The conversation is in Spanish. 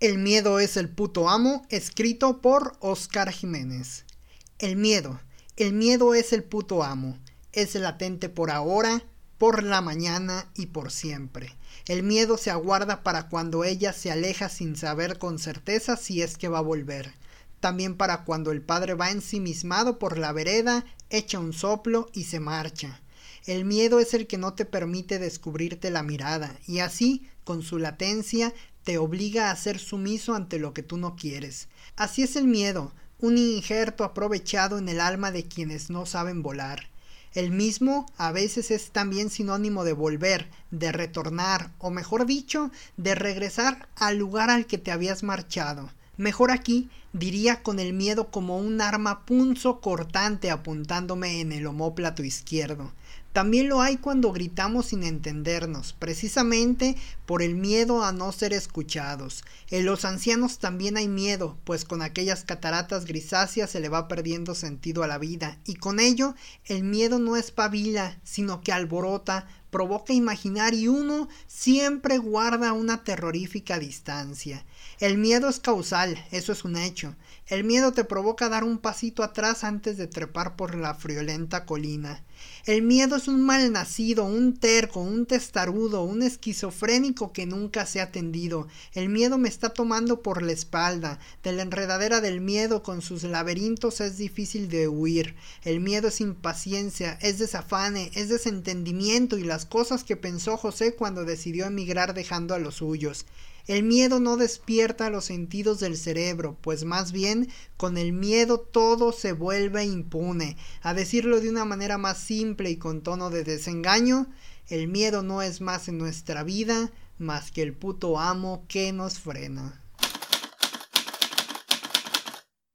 El miedo es el puto amo, escrito por Oscar Jiménez. El miedo. El miedo es el puto amo. Es latente por ahora, por la mañana y por siempre. El miedo se aguarda para cuando ella se aleja sin saber con certeza si es que va a volver. También para cuando el padre va ensimismado por la vereda, echa un soplo y se marcha. El miedo es el que no te permite descubrirte la mirada, y así, con su latencia, te obliga a ser sumiso ante lo que tú no quieres. Así es el miedo, un injerto aprovechado en el alma de quienes no saben volar. El mismo a veces es también sinónimo de volver, de retornar, o mejor dicho, de regresar al lugar al que te habías marchado. Mejor aquí diría con el miedo como un arma punzo cortante apuntándome en el omóplato izquierdo. También lo hay cuando gritamos sin entendernos, precisamente por el miedo a no ser escuchados. En los ancianos también hay miedo, pues con aquellas cataratas grisáceas se le va perdiendo sentido a la vida, y con ello el miedo no espabila, sino que alborota, provoca imaginar y uno siempre guarda una terrorífica distancia. El miedo es causal, eso es un hecho. El miedo te provoca dar un pasito atrás antes de trepar por la friolenta colina. El miedo es un mal nacido, un terco, un testarudo, un esquizofrénico que nunca se ha atendido. El miedo me está tomando por la espalda. De la enredadera del miedo con sus laberintos es difícil de huir. El miedo es impaciencia, es desafane, es desentendimiento y las cosas que pensó José cuando decidió emigrar dejando a los suyos. El miedo no despierta los sentidos del cerebro, pues más bien con el miedo todo se vuelve impune. A decirlo de una manera más simple y con tono de desengaño, el miedo no es más en nuestra vida más que el puto amo que nos frena.